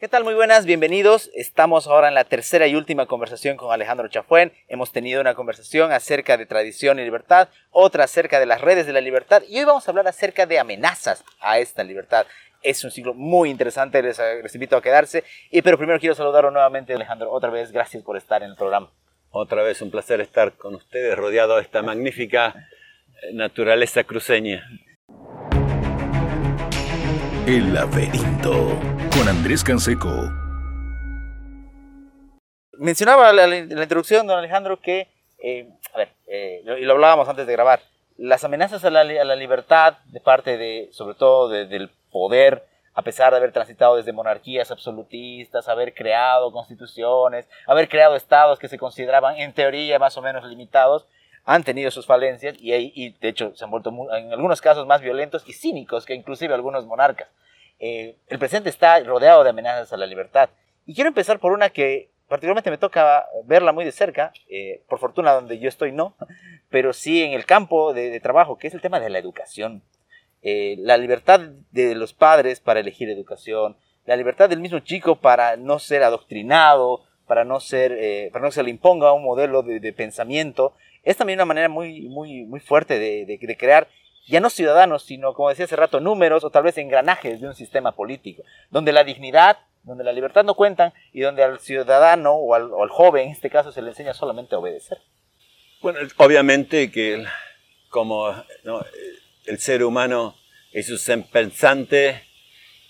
¿Qué tal? Muy buenas, bienvenidos. Estamos ahora en la tercera y última conversación con Alejandro Chafuén. Hemos tenido una conversación acerca de tradición y libertad, otra acerca de las redes de la libertad y hoy vamos a hablar acerca de amenazas a esta libertad. Es un ciclo muy interesante, les, les invito a quedarse. Y, pero primero quiero saludarlo nuevamente, Alejandro. Otra vez, gracias por estar en el programa. Otra vez un placer estar con ustedes, rodeado de esta magnífica eh, naturaleza cruceña. El laberinto con Andrés Canseco. Mencionaba la, la, introducción, don Alejandro, que, eh, a ver, eh, y lo hablábamos antes de grabar, las amenazas a la, libertad de parte de, sobre todo, de, del poder, a pesar de haber transitado desde monarquías absolutistas, haber creado constituciones, haber creado estados que se consideraban en teoría más o menos limitados, han tenido sus falencias y, y de hecho se han vuelto muy, en algunos casos más violentos y cínicos que inclusive algunos monarcas. Eh, el presente está rodeado de amenazas a la libertad. Y quiero empezar por una que particularmente me toca verla muy de cerca, eh, por fortuna donde yo estoy no, pero sí en el campo de, de trabajo, que es el tema de la educación. Eh, la libertad de los padres para elegir educación, la libertad del mismo chico para no ser adoctrinado, para no ser, eh, para no se le imponga un modelo de, de, pensamiento, es también una manera muy, muy, muy fuerte de, de, crear ya no ciudadanos, sino, como decía hace rato, números o tal vez engranajes de un sistema político, donde la dignidad, donde la libertad no cuentan y donde al ciudadano o al, joven, en este caso, se le enseña solamente a obedecer. Bueno, obviamente que como el ser humano es un ser pensante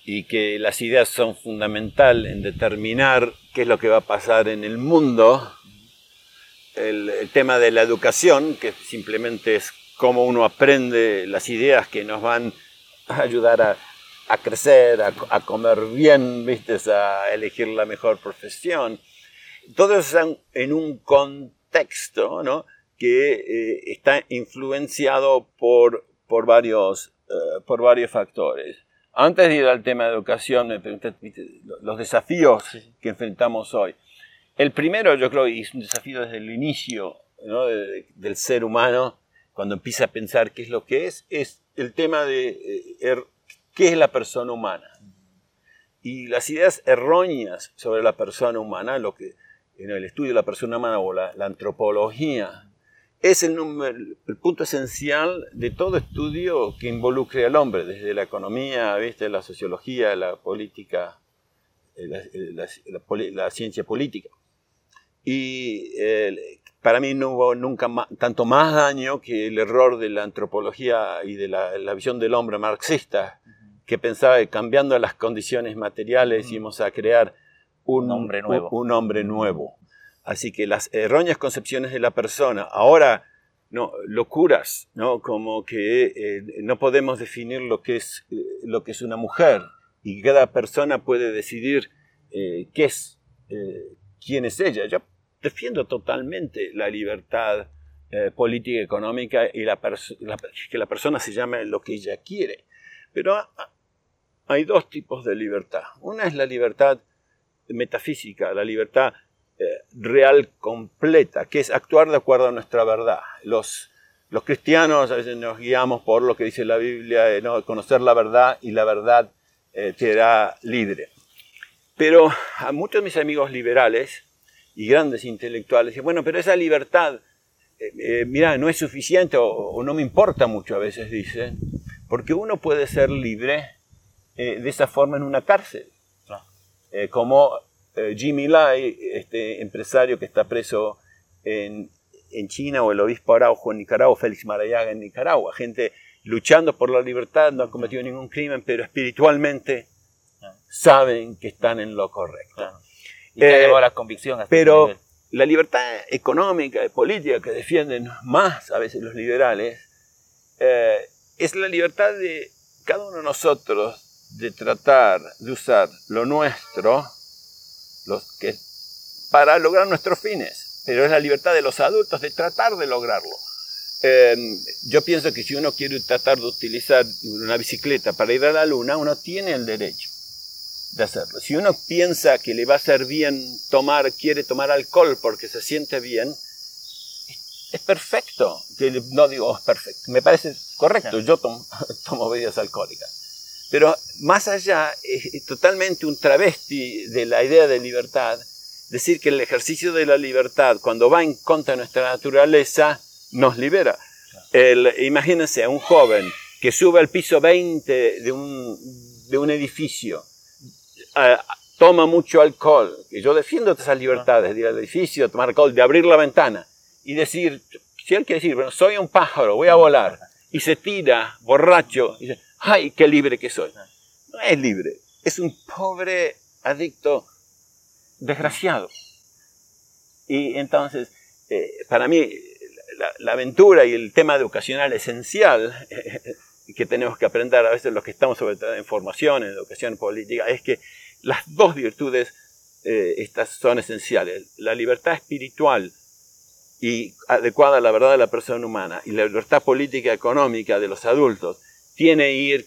y que las ideas son fundamental en determinar qué es lo que va a pasar en el mundo, el, el tema de la educación, que simplemente es cómo uno aprende las ideas que nos van a ayudar a, a crecer, a, a, comer bien, ¿viste? a elegir la mejor profesión. Todo eso en un contexto ¿no? que eh, está influenciado por, por, varios, uh, por varios factores. Antes de ir al tema de educación, me preguntaste los desafíos que enfrentamos hoy. El primero, yo creo, y es un desafío desde el inicio del ser humano, cuando empieza a pensar qué es lo que es, es el tema de eh, er, qué es la persona humana. Y las ideas erróneas sobre la persona humana, lo que en el estudio de la persona humana o la, antropología, es el, punto esencial de todo estudio que involucre al hombre, desde la economía, ¿viste? la sociología, la política, eh, la, la, la ciencia política. Y eh, para mí no hubo nunca más, tanto más daño que el error de la antropología y de la, la visión del hombre marxista, uh -huh. que pensaba que cambiando las condiciones materiales uh -huh. íbamos a crear un, un, hombre nuevo. Un, un, hombre nuevo. Así que las erróneas concepciones de la persona, ahora no, locuras, ¿no? como que eh, no podemos definir lo que, es, eh, lo que es una mujer y cada persona puede decidir eh, qué es, quién es ella. Yo defiendo totalmente la libertad eh, política económica y la, la, que la persona se llame lo que ella quiere. Pero hay dos tipos de libertad. Una es la libertad metafísica, la libertad eh, real completa, que es actuar de acuerdo a nuestra verdad. Los, los cristianos a veces nos guiamos por lo que dice la Biblia, eh, ¿no? conocer la verdad y la verdad eh, te hará libre. Pero a muchos de mis amigos liberales, y grandes intelectuales. Y bueno, pero esa libertad, eh, eh, mira, no es suficiente o, o, no me importa mucho a veces, dicen, porque uno puede ser libre eh, de esa forma en una cárcel. Como Jimmy Lai, este empresario que está preso en, en, China, o el obispo Araujo en Nicaragua, Félix Marayaga en Nicaragua, gente luchando por la libertad, no han cometido ningún crimen, pero espiritualmente saben que están en lo correcto. No y que eh, la convicción. Hasta pero la libertad económica y política que defienden más a veces los liberales eh, es la libertad de cada uno de nosotros de tratar de usar lo nuestro los que, para lograr nuestros fines. Pero es la libertad de los adultos de tratar de lograrlo. Eh, yo pienso que si uno quiere tratar de utilizar una bicicleta para ir a la luna, uno tiene el derecho de hacerlo. Si uno piensa que le va a hacer bien tomar, quiere tomar alcohol porque se siente bien, es perfecto. No digo es perfecto, me parece correcto. Yo tomo, tomo bebidas alcohólicas. Pero más allá, es totalmente un travesti de la idea de libertad, decir que el ejercicio de la libertad, cuando va en contra de nuestra naturaleza, nos libera. El, imagínense a un joven que sube al piso 20 de un, de un edificio, toma mucho alcohol, y yo defiendo esas libertades de ir al edificio, tomar alcohol, de abrir la ventana y decir, si él quiere decir, bueno, soy un pájaro, voy a volar, y se tira borracho, y dice, ¡ay, qué libre que soy! No es libre, es un pobre adicto desgraciado. Y entonces, eh, para mí, la, aventura y el tema educacional esencial que tenemos que aprender a veces los que estamos sobre todo en formación, en educación política, es que las dos virtudes eh, estas son esenciales. La libertad espiritual y adecuada a la verdad de la persona humana y la libertad política económica de los adultos tiene ir,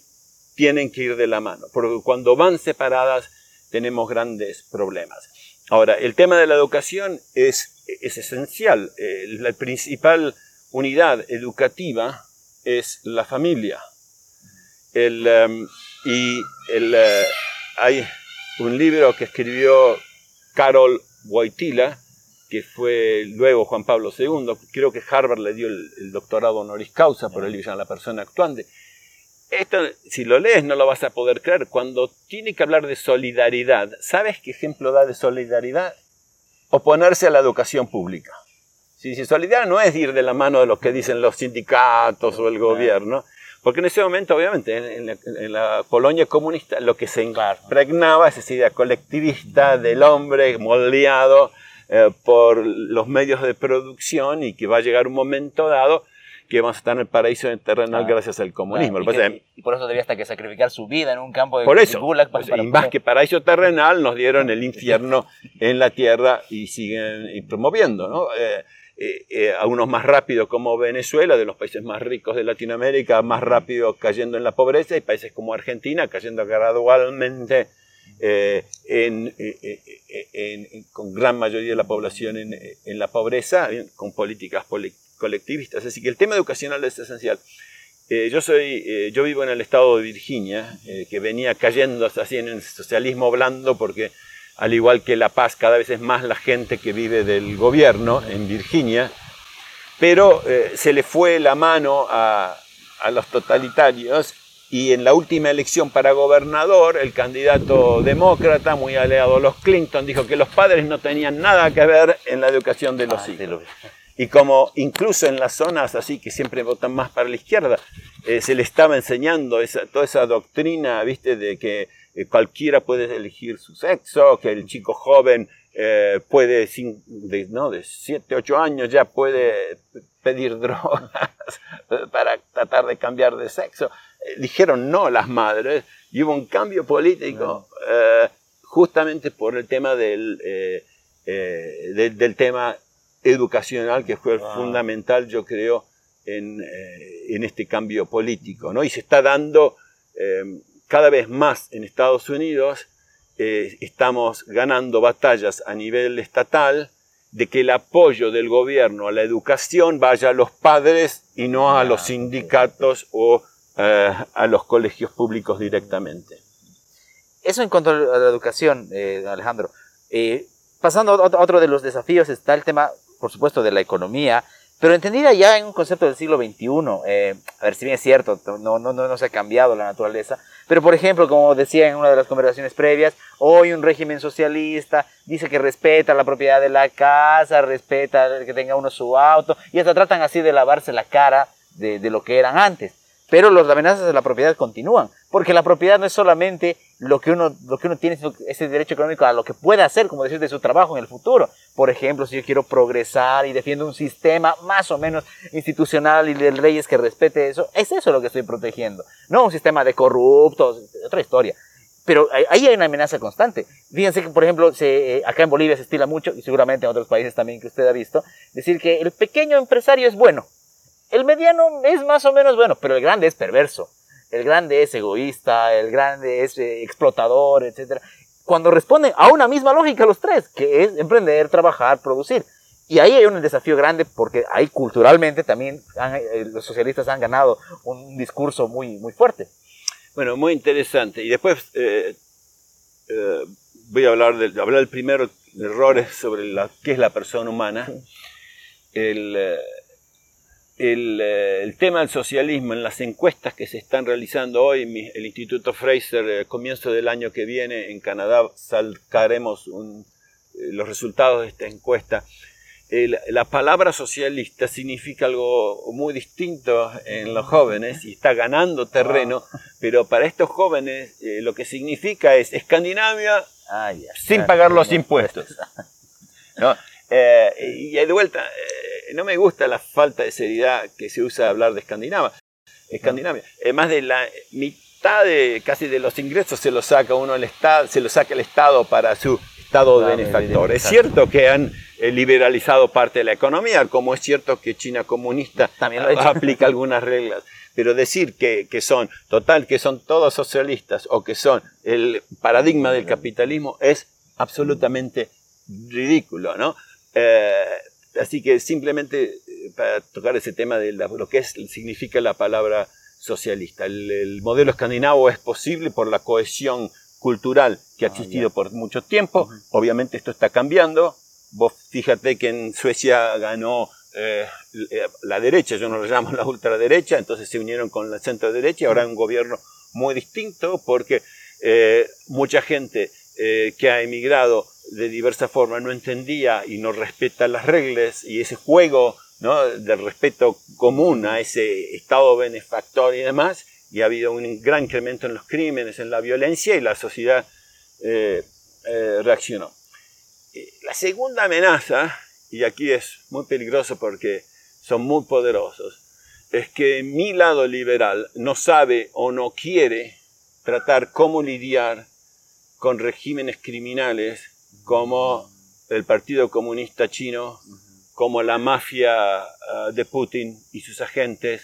tienen que ir de la mano, porque cuando van separadas tenemos grandes problemas. Ahora, el tema de la educación es, es esencial. Eh, la principal unidad educativa es la familia. El, em, y el, eh, hay un libro que escribió Carol Wojtyla, que fue luego Juan Pablo II, creo que Harvard le dio el, doctorado honoris causa por el libro La persona actuante. Esto, si lo lees, no lo vas a poder creer. Cuando tiene que hablar de solidaridad, ¿sabes qué ejemplo da de solidaridad? Oponerse a la educación pública. Si, si solidaridad no es ir de la mano de lo que dicen los sindicatos o el gobierno, porque en ese momento, obviamente, en, la, Polonia comunista lo que se impregnaba es esa idea colectivista del hombre moldeado eh, por los medios de producción y que va a llegar un momento dado que vamos a estar en el paraíso terrenal gracias al comunismo. y, por eso debía hasta que sacrificar su vida en un campo de Por eso, pues, y más que paraíso terrenal, nos dieron el infierno en la tierra y siguen promoviendo, ¿no? Eh, eh, eh, a unos más rápido como Venezuela, de los países más ricos de Latinoamérica, más rápido cayendo en la pobreza, y países como Argentina cayendo gradualmente eh, con gran mayoría de la población en, la pobreza, con políticas colectivistas. Así que el tema educacional es esencial. yo, soy, yo vivo en el estado de Virginia, que venía cayendo así en el socialismo blando porque al igual que La Paz, cada vez es más la gente que vive del gobierno en Virginia, pero eh, se le fue la mano a, los totalitarios y en la última elección para gobernador, el candidato demócrata, muy aliado a los Clinton, dijo que los padres no tenían nada que ver en la educación de los ah, hijos. Y como incluso en las zonas así que siempre votan más para la izquierda, eh, se le estaba enseñando toda esa doctrina, viste, de que eh, cualquiera puede elegir su sexo, que el chico joven eh, puede, de, ¿no? de 7, 8 años ya puede pedir drogas para tratar de cambiar de sexo. Eh, dijeron no las madres y hubo un cambio político justamente por el tema del, del tema educacional que fue fundamental, yo creo, en, en, este cambio político. ¿no? Y se está dando cada vez más en Estados Unidos eh, estamos ganando batallas a nivel estatal de que el apoyo del gobierno a la educación vaya a los padres y no a los sindicatos o eh, a los colegios públicos directamente. Eso en cuanto a la educación, eh, Alejandro. pasando a otro de los desafíos está el tema, por supuesto, de la economía, pero entendida ya en un concepto del siglo XXI, a ver si bien es cierto, no, no, no, no se ha cambiado la naturaleza, pero, por ejemplo, como decía en una de las conversaciones previas, hoy un régimen socialista dice que respeta la propiedad de la casa, respeta que tenga uno su auto, y hasta tratan así de lavarse la cara de, de lo que eran antes. Pero las amenazas de la propiedad continúan, porque la propiedad no es solamente lo que uno, lo que uno tiene, ese derecho económico a lo que pueda hacer, como decir, de su trabajo en el futuro. Por ejemplo, si yo quiero progresar y defiendo un sistema más o menos institucional y del reyes que respete eso, es eso lo que estoy protegiendo. No un sistema de corruptos, otra historia. Pero ahí hay una amenaza constante. Fíjense que, por ejemplo, se, eh, acá en Bolivia se estila mucho, y seguramente en otros países también que usted ha visto, decir que el pequeño empresario es bueno el mediano es más o menos bueno, pero el grande es perverso. El grande es egoísta, el grande es eh, explotador, etc. Cuando responden a una misma lógica los tres, que es emprender, trabajar, producir. Y ahí hay un desafío grande porque ahí culturalmente también eh, los socialistas han ganado un discurso muy, muy fuerte. Bueno, muy interesante. Y después eh, voy a hablar del, hablar del primero errores sobre la, qué es la persona humana. El, el, el, tema del socialismo en las encuestas que se están realizando hoy, el Instituto Fraser, comienzo del año que viene en Canadá, sacaremos un, los resultados de esta encuesta la palabra socialista significa algo muy distinto en los jóvenes y está ganando terreno, ah. pero para estos jóvenes eh, lo que significa es Escandinavia ah, sin pagar los impuestos. Eh, y de vuelta, eh, no me gusta la falta de seriedad que se usa hablar de Escandinavia. Escandinavia. más de la mitad de casi de los ingresos se lo saca uno el Estado, se lo saca el Estado para su Estado benefactor. Es cierto que han eh, liberalizado parte de la economía, como es cierto que China comunista También aplica algunas reglas. Pero decir que, que, son, total, que son todos socialistas o que son el paradigma del capitalismo es absolutamente ridículo, ¿no? Eh, así que simplemente eh, para tocar ese tema de lo que es, significa la palabra socialista. El, el, modelo escandinavo es posible por la cohesión cultural que ha ah, existido por mucho tiempo. Obviamente esto está cambiando. Vos fíjate que en Suecia ganó eh, eh, la derecha, yo no lo llamo la ultraderecha, entonces se unieron con la centro derecha y ahora hay un gobierno muy distinto porque eh, mucha gente que ha emigrado de diversa forma no entendía y no respeta las reglas y ese juego ¿no? del respeto común a ese estado benefactor y demás, y ha habido un gran incremento en los crímenes, en la violencia y la sociedad reaccionó. La segunda amenaza, y aquí es muy peligroso porque son muy poderosos, es que mi lado liberal no sabe o no quiere tratar cómo lidiar con regímenes criminales como el Partido Comunista Chino, como la mafia ah, de Putin y sus agentes,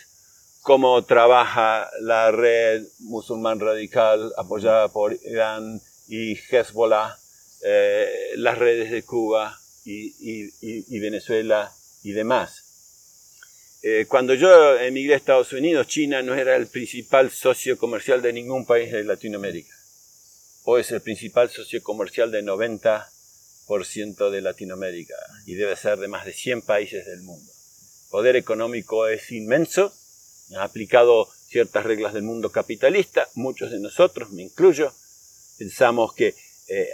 cómo trabaja la red musulmán radical apoyada por Irán y Hezbollah, eh, las redes de Cuba y, Venezuela y demás. Eh, cuando yo emigré a Estados Unidos, China no era el principal socio comercial de ningún país de Latinoamérica. Hoy es el principal socio comercial de 90% de Latinoamérica y debe ser de más de 100 países del mundo. El poder económico es inmenso, ha aplicado ciertas reglas del mundo capitalista, muchos de nosotros, me incluyo, pensamos que eh,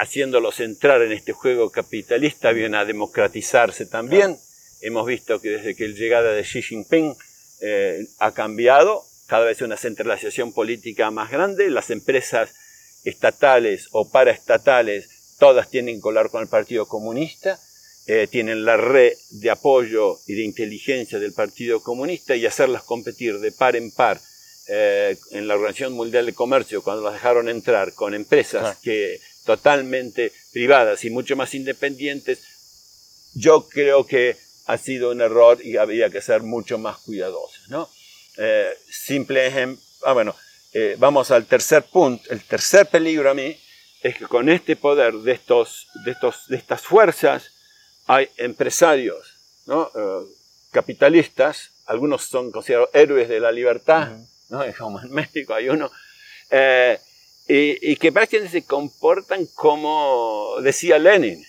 haciéndolos entrar en este juego capitalista, viene a democratizarse también. Hemos visto que desde que la llegada de Xi Jinping eh, ha cambiado, cada vez una centralización política más grande, las empresas estatales o paraestatales, todas tienen que colar con el Partido Comunista, eh, tienen la red de apoyo y de inteligencia del Partido Comunista y hacerlas competir de par en par eh, en la Organización Mundial de Comercio, cuando las dejaron entrar con empresas que totalmente privadas y mucho más independientes, yo creo que ha sido un error y había que ser mucho más cuidadosos. ¿no? Eh, simple ejemplo, ah, bueno, eh, vamos al tercer punto, el tercer peligro a mí es que con este poder de, estos, de, estos, de estas fuerzas hay empresarios ¿no? Eh, capitalistas, algunos son considerados héroes de la libertad, ¿no? como en México hay uno, y, que prácticamente se comportan como decía Lenin.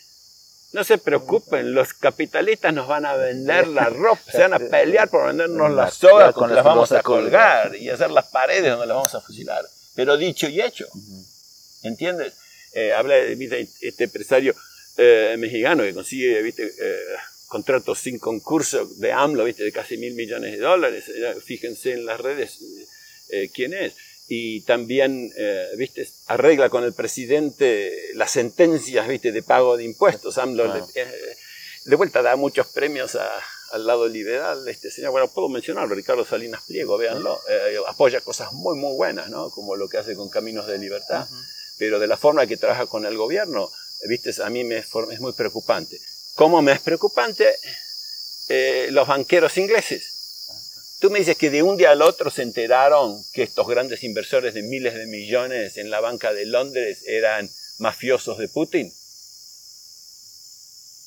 No se preocupen, los capitalistas nos van a vender la ropa, se van a pelear por vendernos las sogas con las vamos a colgar y hacer las paredes donde las vamos a fusilar. Pero dicho y hecho, ¿entiendes? Eh, habla de este empresario eh, mexicano que consigue ¿viste? Eh, contratos sin concurso de AMLO ¿viste? de casi mil millones de dólares. Fíjense en las redes quién es y también, eh, viste, arregla con el presidente las sentencias, viste, de pago de impuestos. AMLO eh, de vuelta da muchos premios al lado liberal. Este señor, bueno, puedo mencionarlo, Ricardo Salinas Pliego, véanlo, eh, apoya cosas muy, muy buenas, ¿no? Como lo que hace con Caminos de Libertad, pero de la forma que trabaja con el gobierno, viste, a mí me es muy preocupante. ¿Cómo me es preocupante? los banqueros ingleses Tú me dices que de un día al otro se enteraron que estos grandes inversores de miles de millones en la banca de Londres eran mafiosos de Putin.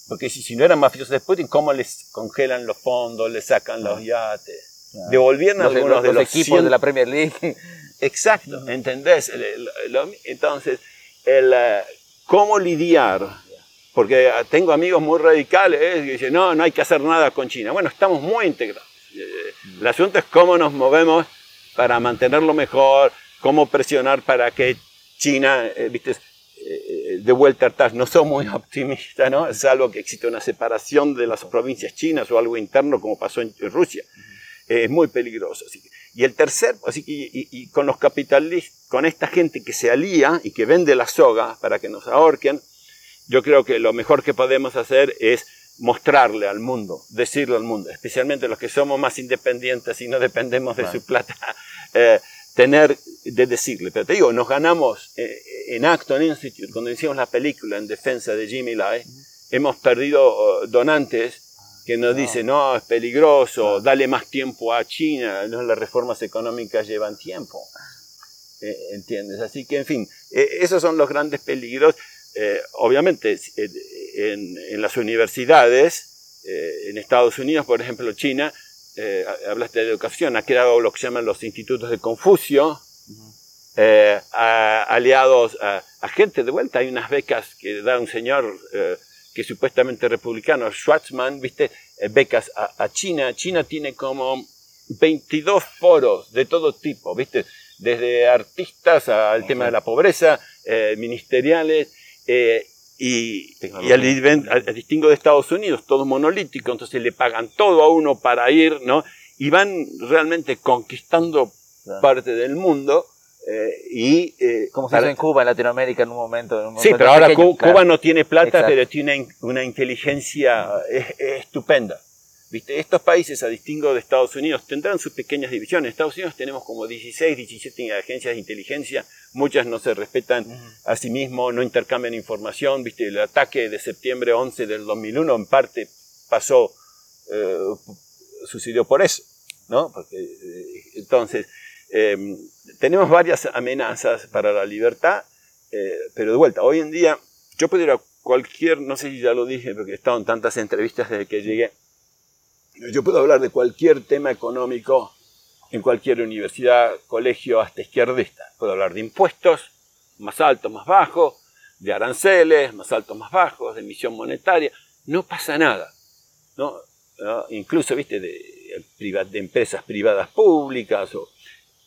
Porque si, no eran mafiosos de Putin, ¿cómo les congelan los fondos, les sacan los yates? Devolvieron algunos de los equipos de la Premier League. Exacto, ¿entendés? entonces, el, eh, ¿cómo lidiar? Porque tengo amigos muy radicales que dicen, no, no hay que hacer nada con China. Bueno, estamos muy integrados. El asunto es cómo nos movemos para mantenerlo mejor, cómo presionar para que China, eh, viste, eh, de vuelta atrás, no soy muy optimista, ¿no? Salvo que existe una separación de las provincias chinas o algo interno como pasó en Rusia. es muy peligroso. Y el tercer, así que, con los capitalistas, con esta gente que se alía y que vende la soga para que nos ahorquen, yo creo que lo mejor que podemos hacer es mostrarle al mundo, decirle al mundo, especialmente los que somos más independientes y no dependemos de su plata, eh, tener de decirle. Pero te digo, nos ganamos eh, en Acton Institute, cuando hicimos la película en defensa de Jimmy Lai, hemos perdido oh, donantes que nos dice, no, es peligroso, dale más tiempo a China, no, las reformas económicas llevan tiempo. Eh, ¿Entiendes? Así que, en fin, eh, esos son los grandes peligros. Eh, obviamente, en, las universidades, en Estados Unidos, por ejemplo, China, hablaste de educación, ha creado lo que se llaman los institutos de Confucio, aliados a, a, gente de vuelta. Hay unas becas que da un señor que supuestamente republicano, Schwarzman, viste, eh, becas a, China. China tiene como 22 foros de todo tipo, viste, desde artistas al tema de la pobreza, eh, ministeriales, eh, y, al, distingo de Estados Unidos, todo monolítico, entonces le pagan todo a uno para ir, ¿no? Y van realmente conquistando parte del mundo eh, y, eh, Como se en Cuba, en Latinoamérica en un momento. sí, pero ahora Cuba, no tiene plata, pero tiene una inteligencia estupenda. ¿Viste? Estos países, a distingo de Estados Unidos, tendrán sus pequeñas divisiones. En Estados Unidos tenemos como 16, 17 agencias de inteligencia, muchas no se respetan a sí mismos, no intercambian información. ¿Viste? El ataque de septiembre 11 del 2001 en parte pasó, eh, sucedió por eso. ¿no? Porque, entonces, Em, tenemos varias amenazas para la libertad, eh, pero de vuelta, hoy en día yo puedo ir a cualquier, no sé si ya lo dije, porque he estado en tantas entrevistas desde que llegué, yo puedo hablar de cualquier tema económico en cualquier universidad, colegio, hasta izquierdista. Puedo hablar de impuestos, más altos, más bajos, de aranceles, más altos, más bajos, de emisión monetaria. No pasa nada. ¿no? Incluso, viste, de, de empresas privadas públicas o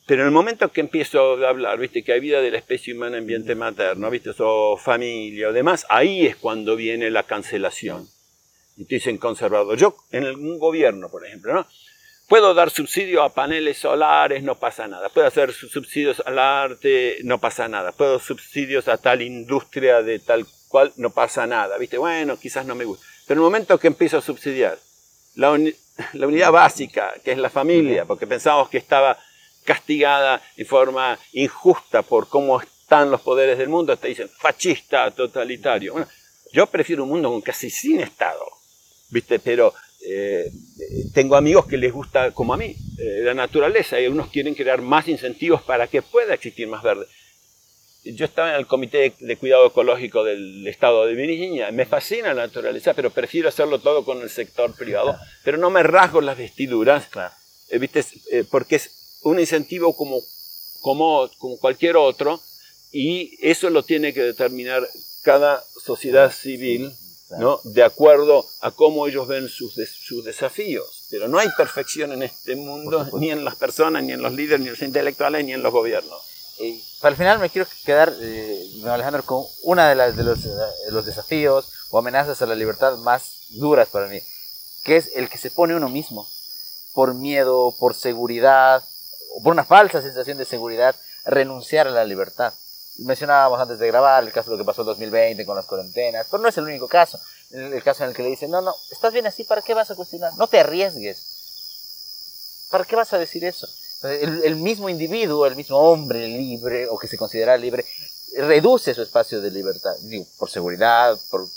pero en el momento que empiezo a hablar, viste, que hay vida de la especie humana en ambiente materno, viste, o familia o demás, ahí es cuando viene la cancelación. Y te dicen conservador. Yo, en un gobierno, por ejemplo, ¿no? Puedo dar subsidio a paneles solares, no pasa nada. Puedo hacer subsidios al arte, no pasa nada. Puedo subsidios a tal industria de tal cual, no pasa nada. ¿Viste? Bueno, quizás no me gusta. Pero en el momento que empiezo a subsidiar la, la unidad básica, que es la familia, porque pensamos que estaba castigada de forma injusta por cómo están los poderes del mundo, te dicen fascista, totalitario. Bueno, yo prefiero un mundo con casi sin Estado, ¿viste? Pero eh, tengo amigos que les gusta, como a mí, eh, la naturaleza y algunos quieren crear más incentivos para que pueda existir más verde. Yo estaba en el Comité de Cuidado Ecológico del Estado de Virginia. Me fascina la naturaleza, pero prefiero hacerlo todo con el sector privado. Pero no me rasgo las vestiduras, eh, ¿viste? porque es un incentivo como, como, como cualquier otro y eso lo tiene que determinar cada sociedad civil ¿no? de acuerdo a cómo ellos ven sus, sus desafíos. Pero no hay perfección en este mundo, ni en las personas, ni en los líderes, ni en los intelectuales, ni en los gobiernos. Y para el final me quiero quedar, eh, Alejandro, con una de, las, de, los, de los desafíos o amenazas a la libertad más duras para mí, que es el que se pone uno mismo, por miedo, por seguridad, o por una falsa sensación de seguridad, renunciar a la libertad. Mencionábamos antes de grabar el caso de lo que pasó en 2020 con las cuarentenas, pero no es el único caso. El, caso en el que le dicen, no, no, estás bien así, ¿para qué vas a cuestionar? No te arriesgues. ¿Para qué vas a decir eso? El, mismo individuo, el mismo hombre libre o que se considera libre, reduce su espacio de libertad, digo, por seguridad, por,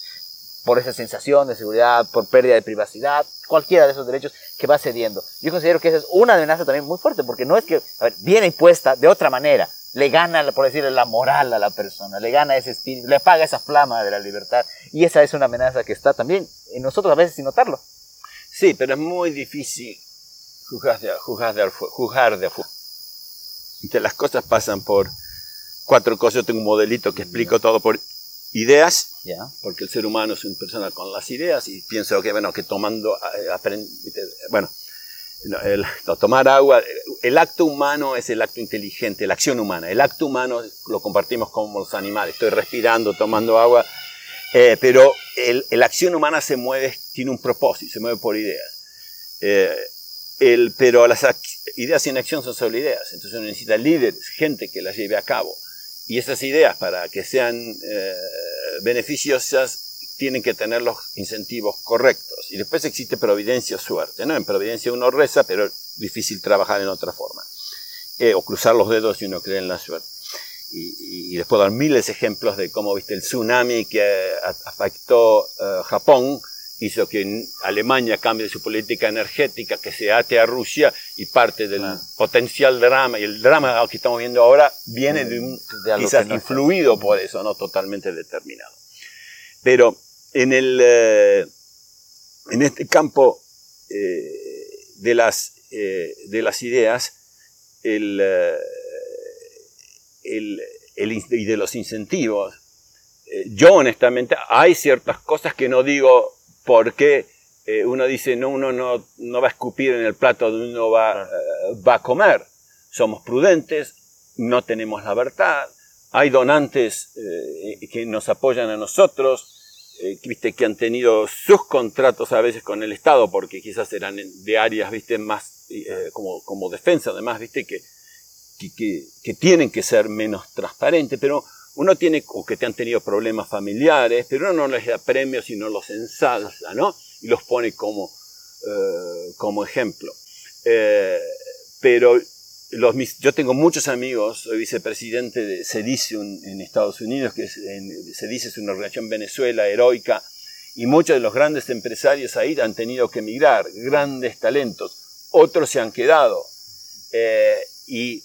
por esa sensación de seguridad, por pérdida de privacidad, cualquiera de esos derechos que va cediendo. Yo considero que esa es una amenaza también muy fuerte, porque no es que, a ver, viene impuesta de otra manera, le gana, por decirlo, la moral a la persona, le gana ese espíritu, le apaga esa flama de la libertad, y esa es una amenaza que está también en nosotros a veces sin notarlo. Sí, pero es muy difícil juzgar de, juzgar de, juzgar de afuera. las cosas pasan por cuatro cosas. Yo tengo un modelito que explico todo por ideas, porque el ser humano es una persona con las ideas y pienso que, bueno, que tomando, eh, bueno, el, tomar agua, el acto humano es el acto inteligente, la acción humana. El acto humano lo compartimos con los animales. Estoy respirando, tomando agua, eh, pero la acción humana se mueve, tiene un propósito, se mueve por ideas. Eh, el, pero las ideas sin acción son solo ideas. Entonces uno necesita líderes, gente que las lleve a cabo. Y esas ideas, para que sean eh, beneficiosas, tienen que tener los incentivos correctos. Y después existe providencia o suerte. ¿no? En providencia uno reza, pero es difícil trabajar en otra forma. Eh, o cruzar los dedos y uno cree en la suerte. Y, y, les puedo dar miles de ejemplos de cómo viste el tsunami que afectó uh, Japón, hizo que Alemania cambie su política energética, que se ate a Rusia y parte del potencial drama, y el drama que estamos viendo ahora viene de un, de quizás influido por eso, no totalmente determinado. Pero en, el, eh, en este campo eh, de, las, eh, de las ideas el, el, y de los incentivos, yo honestamente hay ciertas cosas que no digo porque uno dice, no, uno no, no, va a escupir en el plato donde uno va, va a comer. Somos prudentes, no tenemos la verdad, hay donantes que nos apoyan a nosotros, eh, viste, que han tenido sus contratos a veces con el Estado, porque quizás eran de áreas viste, más eh, como, como defensa, además, viste, que, que, que, tienen que ser menos transparentes, pero uno tiene, o que te han tenido problemas familiares, pero uno no les da premios y no los ensalza, ¿no? Y los pone como, eh, como ejemplo. pero yo tengo muchos amigos, soy vicepresidente de CEDICE en Estados Unidos, que es, CEDICE es una organización Venezuela heroica, y muchos de los grandes empresarios ahí han tenido que emigrar, grandes talentos, otros se han quedado. Eh, y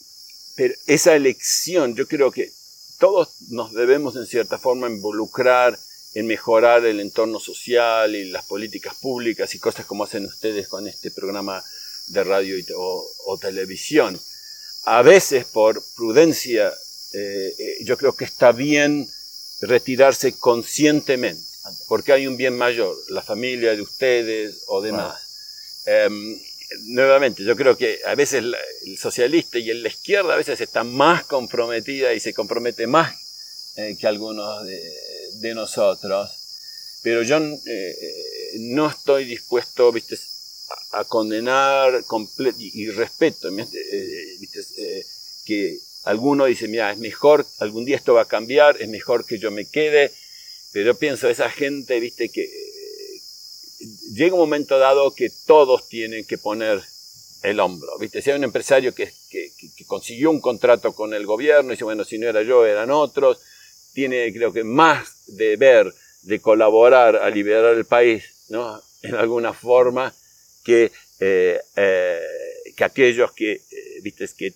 pero esa elección, yo creo que todos nos debemos en cierta forma involucrar en mejorar el entorno social y las políticas públicas y cosas como hacen ustedes con este programa de radio o televisión a veces por prudencia, eh, eh, yo creo que está bien retirarse conscientemente, porque hay un bien mayor, la familia de ustedes o demás. Em, nuevamente, yo creo que a veces el socialista y la izquierda a veces está más comprometida y se compromete más eh, que algunos de, nosotros, pero yo no estoy dispuesto, viste, a condenar y, respeto eh, eh, que alguno dice, mira, es mejor, algún día esto va a cambiar, es mejor que yo me quede, pero yo pienso, esa gente, viste, que eh, llega un momento dado que todos tienen que poner el hombro, viste, si hay un empresario que, que, que consiguió un contrato con el gobierno, y dice, bueno, si no era yo, eran otros, tiene creo que más deber de colaborar a liberar el país, ¿no? En alguna forma, que, eh, eh, que aquellos que, eh, ¿viste? que,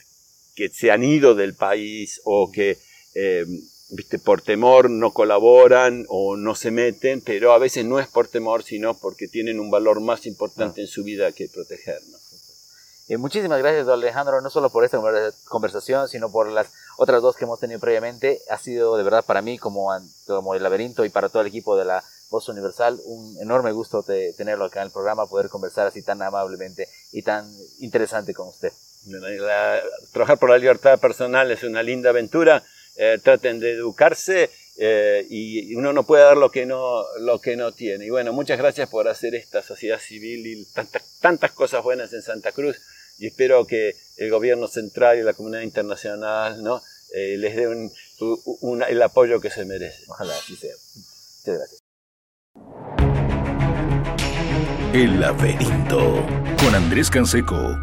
que se han ido del país o que ¿viste? por temor no colaboran o no se meten, pero a veces no es por temor, sino porque tienen un valor más importante en su vida que protegernos. muchísimas gracias, Alejandro, no solo por esta conversación, sino por las otras dos que hemos tenido previamente. Ha sido de verdad para mí como, como el laberinto y para todo el equipo de la Voz Universal. Un enorme gusto de tenerlo acá en el programa, poder conversar así tan amablemente y tan interesante con usted. trabajar por la libertad personal es una linda aventura. Eh, traten de educarse eh, y uno no puede dar lo que no, lo que no tiene. Y bueno, muchas gracias por hacer esta sociedad civil y tantas, tantas cosas buenas en Santa Cruz. Y espero que el gobierno central y la comunidad internacional ¿no? Eh, les dé un, el apoyo que se merece. Ojalá así sea. Muchas gracias. El laberinto con Andrés Canseco